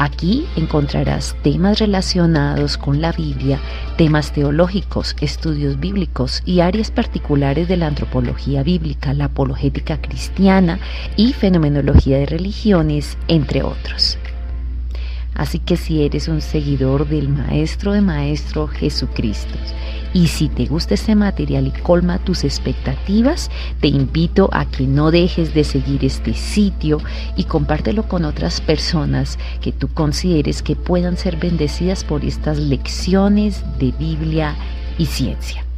Aquí encontrarás temas relacionados con la Biblia, temas teológicos, estudios bíblicos y áreas particulares de la antropología bíblica, la apologética cristiana y fenomenología de religiones, entre otros. Así que si eres un seguidor del Maestro de Maestro Jesucristo y si te gusta este material y colma tus expectativas, te invito a que no dejes de seguir este sitio y compártelo con otras personas que tú consideres que puedan ser bendecidas por estas lecciones de Biblia y ciencia.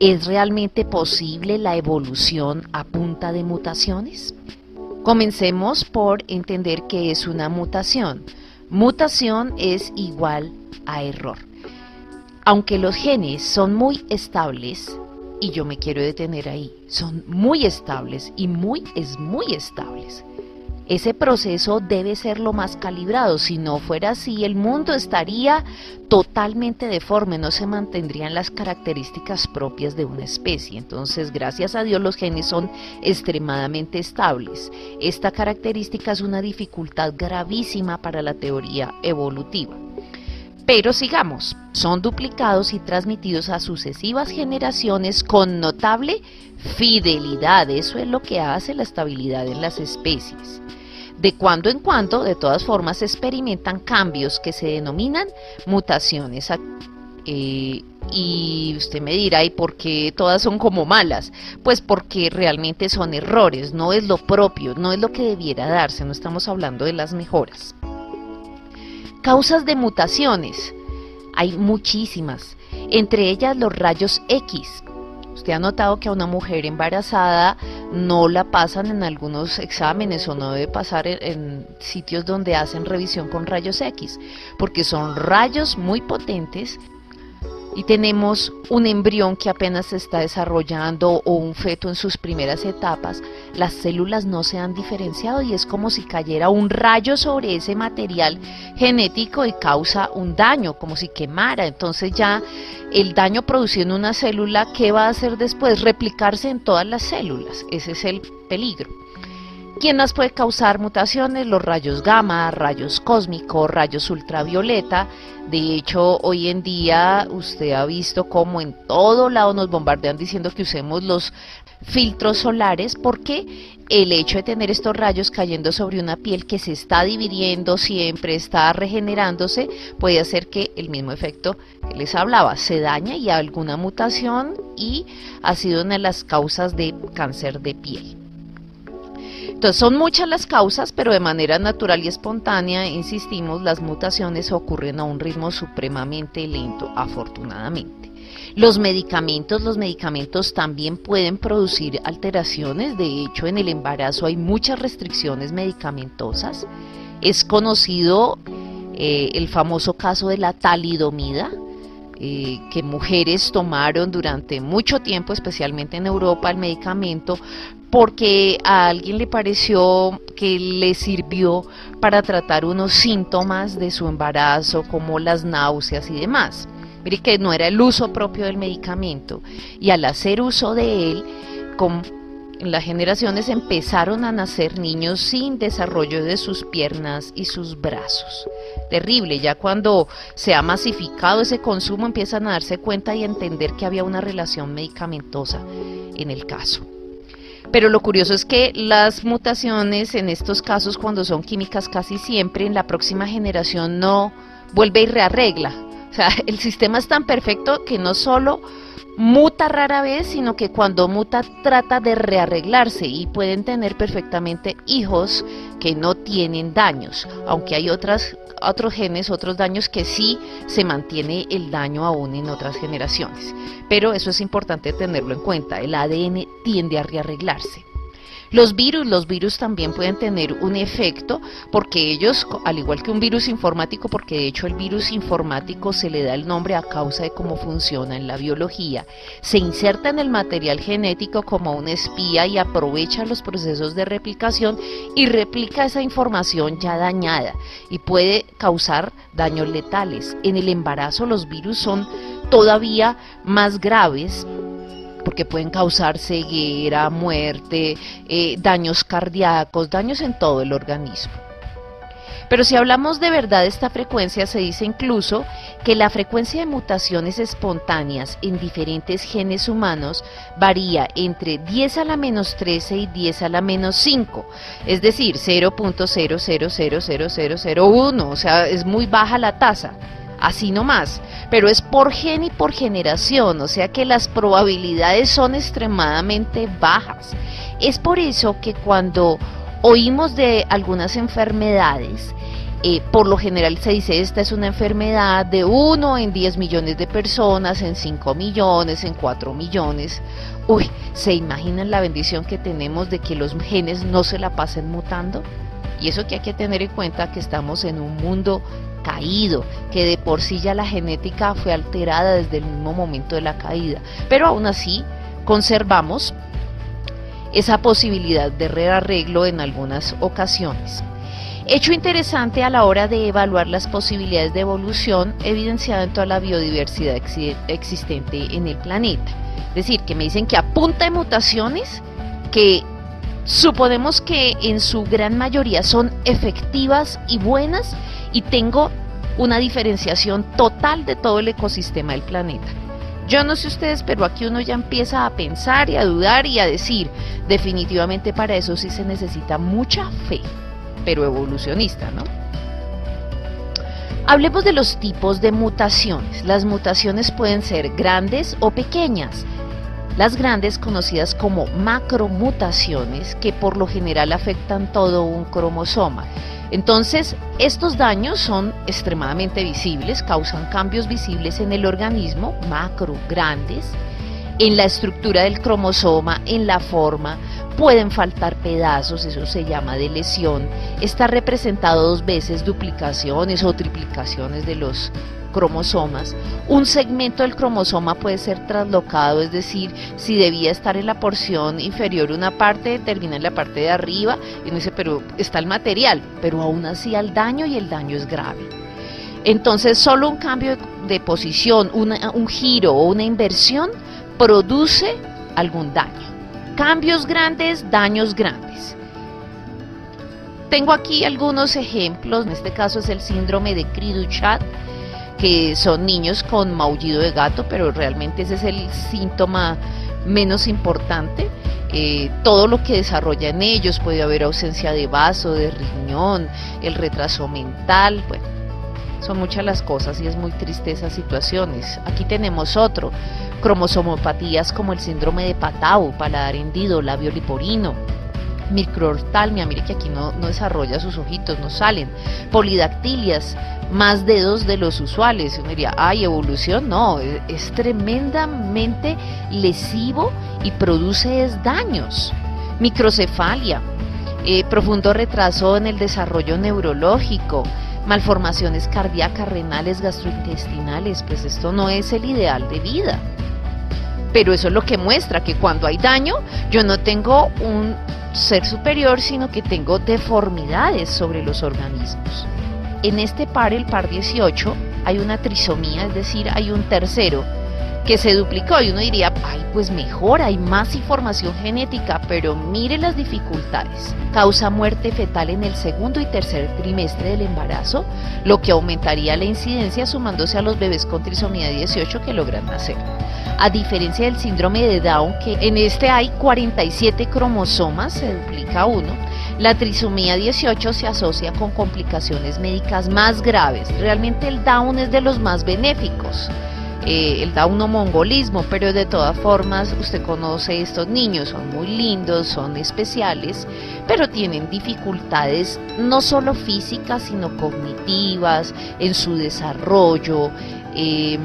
¿Es realmente posible la evolución a punta de mutaciones? Comencemos por entender qué es una mutación. Mutación es igual a error. Aunque los genes son muy estables, y yo me quiero detener ahí, son muy estables y muy es muy estables ese proceso debe ser lo más calibrado. Si no fuera así, el mundo estaría totalmente deforme, no se mantendrían las características propias de una especie. Entonces, gracias a Dios, los genes son extremadamente estables. Esta característica es una dificultad gravísima para la teoría evolutiva. Pero sigamos, son duplicados y transmitidos a sucesivas generaciones con notable fidelidad. Eso es lo que hace la estabilidad en las especies. De cuando en cuando, de todas formas, se experimentan cambios que se denominan mutaciones. Eh, y usted me dirá, ¿y por qué todas son como malas? Pues porque realmente son errores, no es lo propio, no es lo que debiera darse, no estamos hablando de las mejoras. Causas de mutaciones. Hay muchísimas, entre ellas los rayos X, Usted ha notado que a una mujer embarazada no la pasan en algunos exámenes o no debe pasar en, sitios donde hacen revisión con rayos X, porque son rayos muy potentes y tenemos un embrión que apenas se está desarrollando o un feto en sus primeras etapas, las células no se han diferenciado y es como si cayera un rayo sobre ese material genético y causa un daño, como si quemara. Entonces ya el daño producido en una célula, ¿qué va a hacer después? Replicarse en todas las células. Ese es el peligro. ¿Quién más puede causar mutaciones? Los rayos gamma, rayos cósmicos, rayos ultravioleta. De hecho, hoy en día usted ha visto cómo en todo lado nos bombardean diciendo que usemos los filtros solares porque el hecho de tener estos rayos cayendo sobre una piel que se está dividiendo siempre, está regenerándose, puede hacer que el mismo efecto que les hablaba se dañe y alguna mutación y ha sido una de las causas de cáncer de piel. Entonces son muchas las causas, pero de manera natural y espontánea, insistimos, las mutaciones ocurren a un ritmo supremamente lento, afortunadamente. Los medicamentos, los medicamentos también pueden producir alteraciones, de hecho en el embarazo hay muchas restricciones medicamentosas. Es conocido eh, el famoso caso de la talidomida, eh, que mujeres tomaron durante mucho tiempo, especialmente en Europa, el medicamento porque a alguien le pareció que le sirvió para tratar unos síntomas de su embarazo como las náuseas y demás. Mire que no era el uso propio del medicamento y al hacer uso de él, con, en las generaciones empezaron a nacer niños sin desarrollo de sus piernas y sus brazos. Terrible, ya cuando se ha masificado ese consumo empiezan a darse cuenta y entender que había una relación medicamentosa en el caso. Pero lo curioso es que las mutaciones en estos casos, cuando son químicas, casi siempre en la próxima generación no vuelve y rearregla. O sea, el sistema es tan perfecto que no solo muta rara vez, sino que cuando muta trata de rearreglarse y pueden tener perfectamente hijos que no tienen daños, aunque hay otras, otros genes, otros daños que sí se mantiene el daño aún en otras generaciones. Pero eso es importante tenerlo en cuenta, el ADN tiende a rearreglarse. Los virus, los virus también pueden tener un efecto porque ellos, al igual que un virus informático, porque de hecho el virus informático se le da el nombre a causa de cómo funciona en la biología, se inserta en el material genético como un espía y aprovecha los procesos de replicación y replica esa información ya dañada y puede causar daños letales. En el embarazo los virus son todavía más graves porque pueden causar ceguera, muerte, eh, daños cardíacos, daños en todo el organismo. Pero si hablamos de verdad de esta frecuencia, se dice incluso que la frecuencia de mutaciones espontáneas en diferentes genes humanos varía entre 10 a la menos 13 y 10 a la menos 5, es decir, 0.0000001, o sea, es muy baja la tasa así nomás, pero es por gen y por generación, o sea que las probabilidades son extremadamente bajas. Es por eso que cuando oímos de algunas enfermedades, eh, por lo general se dice esta es una enfermedad de 1 en 10 millones de personas, en 5 millones, en 4 millones. Uy, ¿se imaginan la bendición que tenemos de que los genes no se la pasen mutando? Y eso que hay que tener en cuenta que estamos en un mundo caído, que de por sí ya la genética fue alterada desde el mismo momento de la caída, pero aún así conservamos esa posibilidad de rearreglo en algunas ocasiones. Hecho interesante a la hora de evaluar las posibilidades de evolución evidenciado en toda la biodiversidad existente en el planeta. Es decir, que me dicen que a mutaciones que suponemos que en su gran mayoría son efectivas y buenas, y tengo una diferenciación total de todo el ecosistema del planeta. Yo no sé ustedes, pero aquí uno ya empieza a pensar y a dudar y a decir, definitivamente para eso sí se necesita mucha fe, pero evolucionista, ¿no? Hablemos de los tipos de mutaciones. Las mutaciones pueden ser grandes o pequeñas. Las grandes conocidas como macromutaciones que por lo general afectan todo un cromosoma. Entonces, estos daños son extremadamente visibles, causan cambios visibles en el organismo, macro, grandes, en la estructura del cromosoma, en la forma, pueden faltar pedazos, eso se llama de lesión, está representado dos veces duplicaciones o triplicaciones de los cromosomas, un segmento del cromosoma puede ser traslocado, es decir, si debía estar en la porción inferior una parte, termina en la parte de arriba, y uno dice, pero está el material, pero aún así al daño y el daño es grave. Entonces, solo un cambio de, posición, un giro o una inversión produce algún daño. Cambios grandes, daños grandes. Tengo aquí algunos ejemplos, en este caso es el síndrome de cri que son niños con maullido de gato, pero realmente ese es el síntoma menos importante. Eh, todo lo que desarrolla en ellos, puede haber ausencia de vaso, de riñón, el retraso mental, bueno, son muchas las cosas y es muy triste esas situaciones. Aquí tenemos otro, cromosomopatías como el síndrome de Patau, paladar hendido, labio liporino, microortalmia, mire que aquí no, no desarrolla sus ojitos, no salen, polidactilias, más dedos de los usuales. Uno diría, ay, evolución, no, es, tremendamente lesivo y produce daños. Microcefalia, eh, profundo retraso en el desarrollo neurológico, malformaciones cardíacas, renales, gastrointestinales, pues esto no es el ideal de vida. Pero eso es lo que muestra que cuando hay daño, yo no tengo un ser superior, sino que tengo deformidades sobre los organismos. En este par, el par 18, hay una trisomía, es decir, hay un tercero que se duplicó y uno diría, ay, pues mejor, hay más información genética, pero mire las dificultades. Causa muerte fetal en el segundo y tercer trimestre del embarazo, lo que aumentaría la incidencia sumándose a los bebés con trisomía 18 que logran nacer. A diferencia del síndrome de Down, que en este hay 47 cromosomas, se duplica uno, la trisomía 18 se asocia con complicaciones médicas más graves. Realmente el Down es de los más benéficos. Eh, el Down o mongolismo, pero de todas formas usted conoce estos niños, son muy lindos, son especiales, pero tienen dificultades no solo físicas, sino cognitivas, en su desarrollo, em,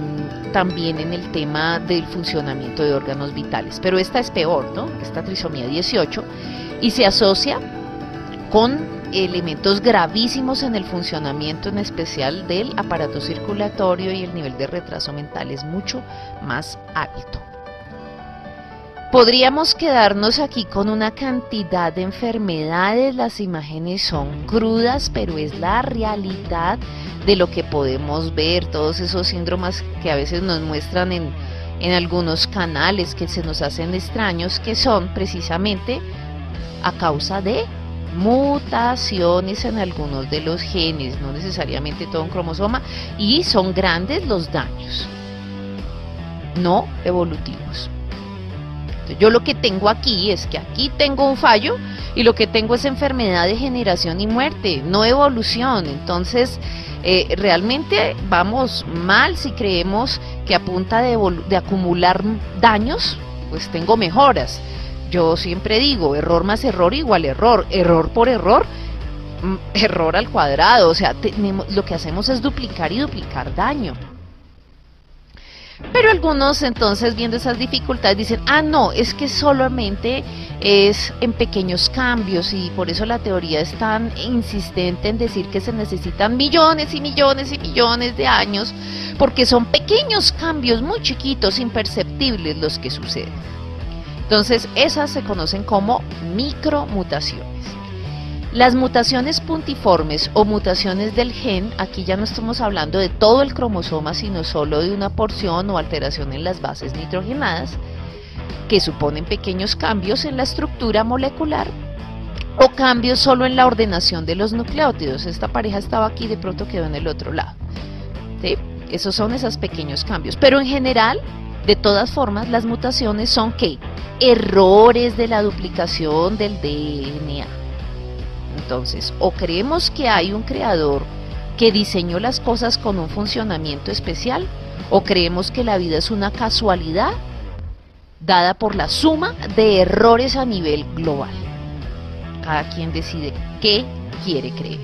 también en el tema del funcionamiento de órganos vitales. Pero esta es peor, ¿no? Esta trisomía 18 y se asocia con elementos gravísimos en el funcionamiento en especial del aparato circulatorio y el nivel de retraso mental es mucho más alto. Podríamos quedarnos aquí con una cantidad de enfermedades, las imágenes son crudas, pero es la realidad de lo que podemos ver, todos esos síndromes que a veces nos muestran en, en algunos canales que se nos hacen extraños, que son precisamente a causa de mutaciones en algunos de los genes, no necesariamente todo un cromosoma, y son grandes los daños no evolutivos. Yo lo que tengo aquí es que aquí tengo un fallo y lo que tengo es enfermedad de generación y muerte, no evolución. Entonces, eh, realmente vamos mal si creemos que a punta de, de acumular daños, pues tengo mejoras. Yo siempre digo, error más error igual error, error por error, mm, error al cuadrado, o sea, tenemos, lo que hacemos es duplicar y duplicar daño. Pero algunos entonces viendo esas dificultades dicen, ah, no, es que solamente es en pequeños cambios y por eso la teoría es tan insistente en decir que se necesitan millones y millones y millones de años, porque son pequeños cambios muy chiquitos, imperceptibles los que suceden. Entonces, esas se conocen como micromutaciones. Las mutaciones puntiformes o mutaciones del gen, aquí ya no estamos hablando de todo el cromosoma, sino solo de una porción o alteración en las bases nitrogenadas, que suponen pequeños cambios en la estructura molecular o cambios solo en la ordenación de los nucleótidos. Esta pareja estaba aquí, de pronto quedó en el otro lado. Esos son esos pequeños cambios. Pero en general, de todas formas, las mutaciones son que errores de la duplicación del DNA. Entonces, o creemos que hay un creador que diseñó las cosas con un funcionamiento especial, o creemos que la vida es una casualidad dada por la suma de errores a nivel global. Cada quien decide qué quiere creer.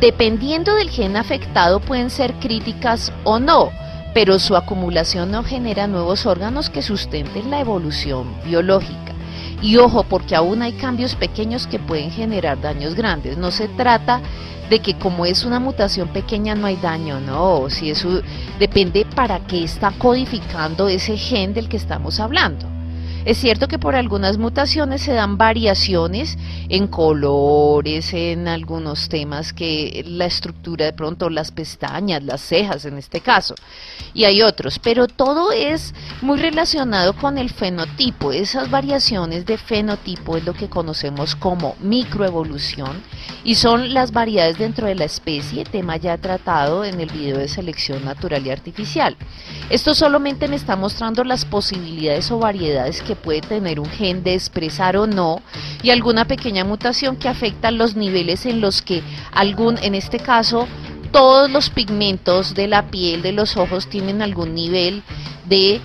Dependiendo del gen afectado pueden ser críticas o no, pero su acumulación no genera nuevos órganos que sustenten la evolución biológica. Y ojo, porque aún hay cambios pequeños que pueden generar daños grandes. No se trata de que como es una mutación pequeña no hay daño, no, si eso depende para qué está codificando ese gen del que estamos hablando. Es cierto que por algunas mutaciones se dan variaciones en colores, en algunos temas que la estructura de pronto, las pestañas, las cejas en este caso, y hay otros, pero todo es muy relacionado con el fenotipo. Esas variaciones de fenotipo es lo que conocemos como microevolución y son las variedades dentro de la especie, tema ya tratado en el video de selección natural y artificial. Esto solamente me está mostrando las posibilidades o variedades que puede tener un gen de expresar o no y alguna pequeña mutación que afecta los niveles en los que algún, en este caso, todos los pigmentos de la piel, de los ojos, tienen algún nivel de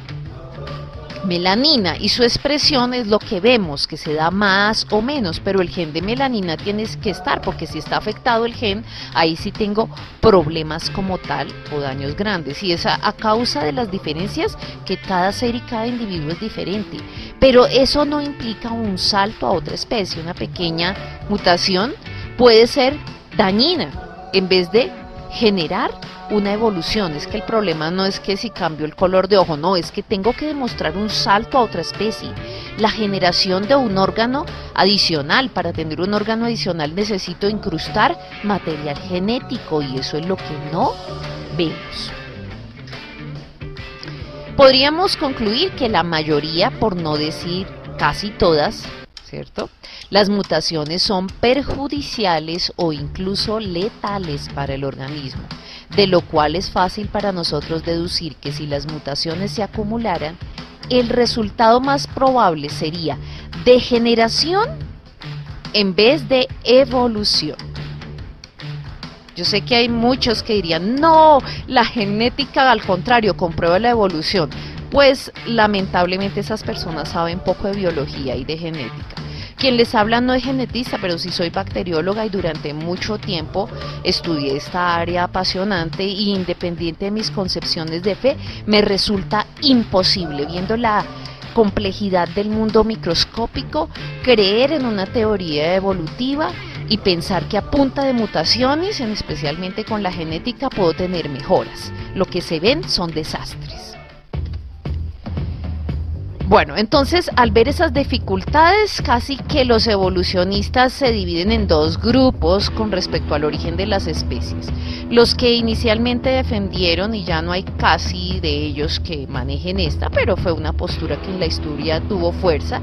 melanina y su expresión es lo que vemos, que se da más o menos, pero el gen de melanina tiene que estar, porque si está afectado el gen, ahí sí tengo problemas como tal o daños grandes. Y es a, a causa de las diferencias que cada ser y cada individuo es diferente. Pero eso no implica un salto a otra especie, una pequeña mutación puede ser dañina en vez de generar una evolución. Es que el problema no es que si cambio el color de ojo, no, es que tengo que demostrar un salto a otra especie. La generación de un órgano adicional, para tener un órgano adicional necesito incrustar material genético y eso es lo que no vemos. Podríamos concluir que la mayoría, por no decir casi todas, ¿cierto? Las mutaciones son perjudiciales o incluso letales para el organismo, de lo cual es fácil para nosotros deducir que si las mutaciones se acumularan, el resultado más probable sería degeneración en vez de evolución. Yo sé que hay muchos que dirían, no, la genética al contrario comprueba la evolución. Pues lamentablemente esas personas saben poco de biología y de genética. Quien les habla no es genetista, pero sí soy bacterióloga y durante mucho tiempo estudié esta área apasionante e independiente de mis concepciones de fe, me resulta imposible viendo la complejidad del mundo microscópico, creer en una teoría evolutiva y pensar que a punta de mutaciones, en especialmente con la genética, puedo tener mejoras. Lo que se ven son desastres. Bueno, entonces al ver esas dificultades, casi que los evolucionistas se dividen en dos grupos con respecto al origen de las especies. Los que inicialmente defendieron, y ya no hay casi de ellos que manejen esta, pero fue una postura que en la historia tuvo fuerza,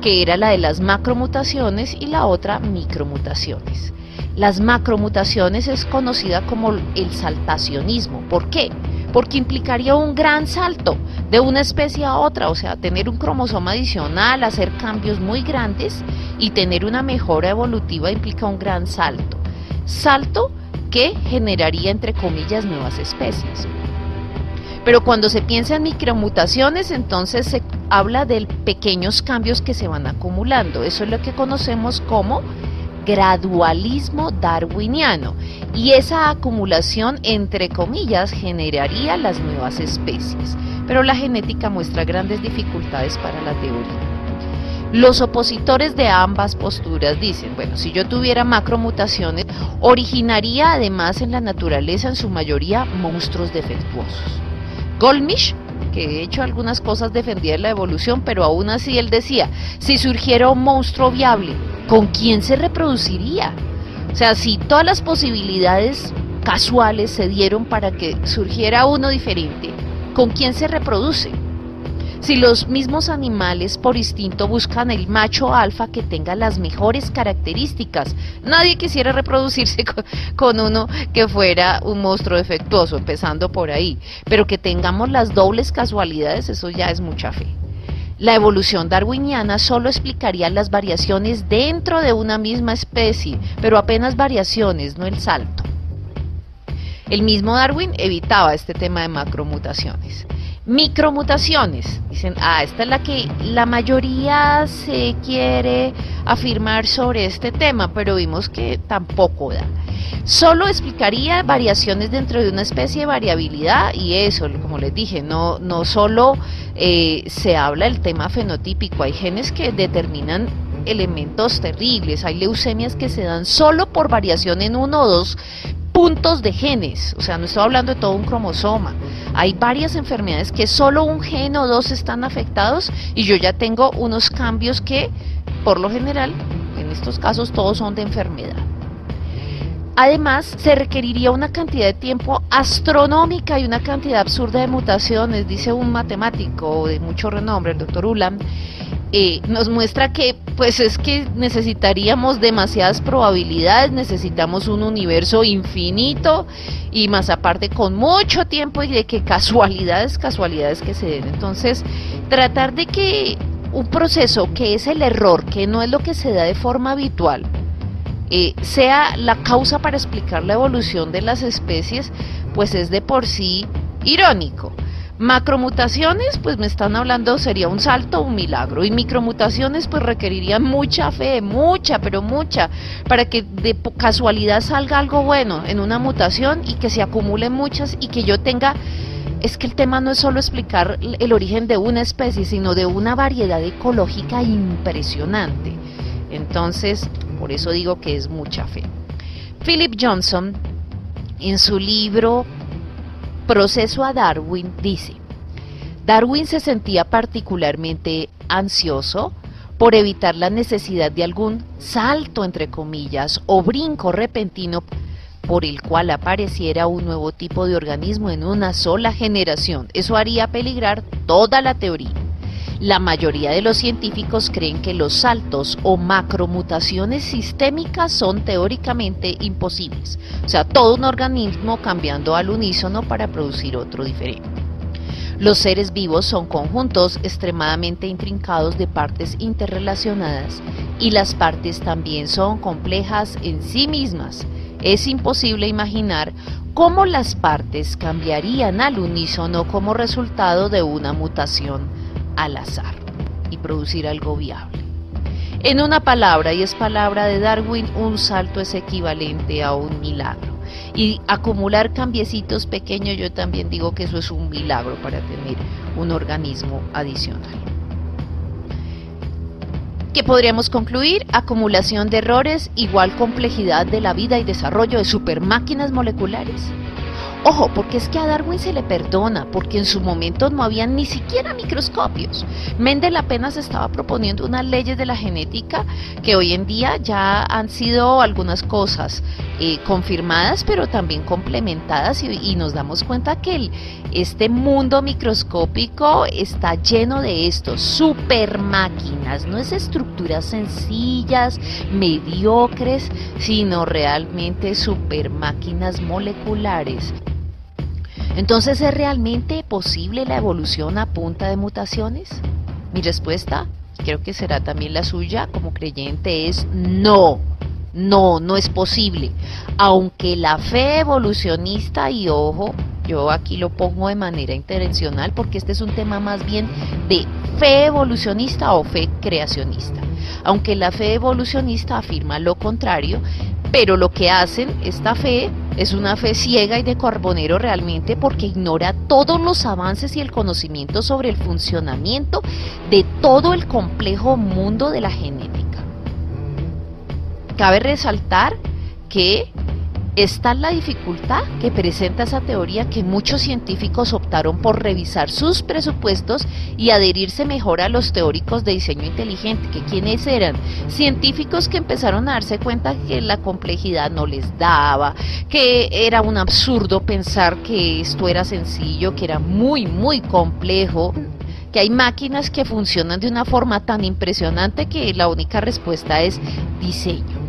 que era la de las macromutaciones y la otra micromutaciones. Las macromutaciones es conocida como el saltacionismo. ¿Por qué? Porque implicaría un gran salto de una especie a otra, o sea, tener un cromosoma adicional, hacer cambios muy grandes y tener una mejora evolutiva implica un gran salto. Salto que generaría, entre comillas, nuevas especies. Pero cuando se piensa en micromutaciones, entonces se habla de pequeños cambios que se van acumulando. Eso es lo que conocemos como gradualismo darwiniano y esa acumulación entre comillas generaría las nuevas especies, pero la genética muestra grandes dificultades para la teoría. Los opositores de ambas posturas dicen, bueno, si yo tuviera macromutaciones, originaría además en la naturaleza en su mayoría monstruos defectuosos. Goldmisch que de hecho algunas cosas defendía la evolución, pero aún así él decía, si surgiera un monstruo viable, ¿con quién se reproduciría? O sea, si todas las posibilidades casuales se dieron para que surgiera uno diferente, ¿con quién se reproduce? Si los mismos animales por instinto buscan el macho alfa que tenga las mejores características, nadie quisiera reproducirse con, uno que fuera un monstruo defectuoso, empezando por ahí. Pero que tengamos las dobles casualidades, eso ya es mucha fe. La evolución darwiniana solo explicaría las variaciones dentro de una misma especie, pero apenas variaciones, no el salto. El mismo Darwin evitaba este tema de macromutaciones. Micromutaciones. Dicen, ah, esta es la que la mayoría se quiere afirmar sobre este tema, pero vimos que tampoco da. Solo explicaría variaciones dentro de una especie de variabilidad y eso, como les dije, no, no solo eh, se habla del tema fenotípico, hay genes que determinan elementos terribles, hay leucemias que se dan solo por variación en uno o dos puntos de genes, o sea, no estoy hablando de todo un cromosoma. Hay varias enfermedades que solo un gen o dos están afectados y yo ya tengo unos cambios que, por lo general, en estos casos todos son de enfermedad. Además, se requeriría una cantidad de tiempo astronómica y una cantidad absurda de mutaciones, dice un matemático de mucho renombre, el doctor Ulam, eh, nos muestra que pues es que necesitaríamos demasiadas probabilidades, necesitamos un universo infinito y más aparte con mucho tiempo y de que casualidades, casualidades que se den. Entonces, tratar de que un proceso que es el error, que no es lo que se da de forma habitual, eh, sea la causa para explicar la evolución de las especies, pues es de por sí irónico. Macromutaciones, pues me están hablando, sería un salto, un milagro. Y micromutaciones, pues requerirían mucha fe, mucha, pero mucha, para que de casualidad salga algo bueno en una mutación y que se acumulen muchas y que yo tenga... Es que el tema no es solo explicar el origen de una especie, sino de una variedad ecológica impresionante. Entonces, por eso digo que es mucha fe. Philip Johnson, en su libro Proceso a Darwin dice, Darwin se sentía particularmente ansioso por evitar la necesidad de algún salto, entre comillas, o brinco repentino por el cual apareciera un nuevo tipo de organismo en una sola generación. Eso haría peligrar toda la teoría. La mayoría de los científicos creen que los saltos o macromutaciones sistémicas son teóricamente imposibles, o sea, todo un organismo cambiando al unísono para producir otro diferente. Los seres vivos son conjuntos extremadamente intrincados de partes interrelacionadas y las partes también son complejas en sí mismas. Es imposible imaginar cómo las partes cambiarían al unísono como resultado de una mutación al azar y producir algo viable. En una palabra, y es palabra de Darwin, un salto es equivalente a un milagro. Y acumular cambiecitos pequeños, yo también digo que eso es un milagro para tener un organismo adicional. ¿Qué podríamos concluir? Acumulación de errores igual complejidad de la vida y desarrollo de supermáquinas moleculares. Ojo, porque es que a Darwin se le perdona, porque en su momento no había ni siquiera microscopios. Mendel apenas estaba proponiendo unas leyes de la genética que hoy en día ya han sido algunas cosas eh, confirmadas, pero también complementadas y, nos damos cuenta que este mundo microscópico está lleno de estos super máquinas, no es estructuras sencillas, mediocres, sino realmente super máquinas moleculares. Entonces, ¿es realmente posible la evolución a punta de mutaciones? Mi respuesta, creo que será también la suya como creyente, es no. No, no es posible. Aunque la fe evolucionista, y ojo, yo aquí lo pongo de manera intencional porque este es un tema más bien de fe evolucionista o fe creacionista. Aunque la fe evolucionista afirma lo contrario, pero lo que hacen, esta fe, es una fe ciega y de carbonero realmente porque ignora todos los avances y el conocimiento sobre el funcionamiento de todo el complejo mundo de la genética. Cabe resaltar que Está es la dificultad que presenta esa teoría que muchos científicos optaron por revisar sus presupuestos y adherirse mejor a los teóricos de diseño inteligente, que quienes eran científicos que empezaron a darse cuenta que la complejidad no les daba, que era un absurdo pensar que esto era sencillo, que era muy, muy complejo que hay máquinas que funcionan de una forma tan impresionante que la única respuesta es diseño.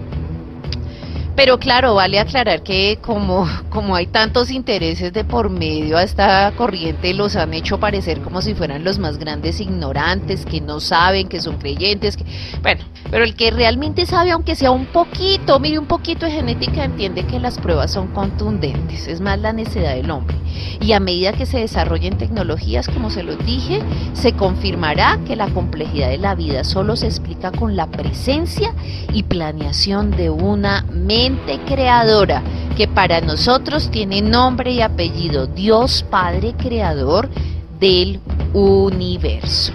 Pero claro, vale aclarar que como, como hay tantos intereses de por medio a esta corriente, los han hecho parecer como si fueran los más grandes ignorantes, que no saben, que son creyentes, que, bueno, pero el que realmente sabe, aunque sea un poquito, mire un poquito de genética, entiende que las pruebas son contundentes, es más la necesidad del hombre. Y a medida que se desarrollen tecnologías, como se los dije, se confirmará que la complejidad de la vida solo se explica con la presencia y planeación de una mente creadora que para nosotros tiene nombre y apellido Dios Padre Creador del universo.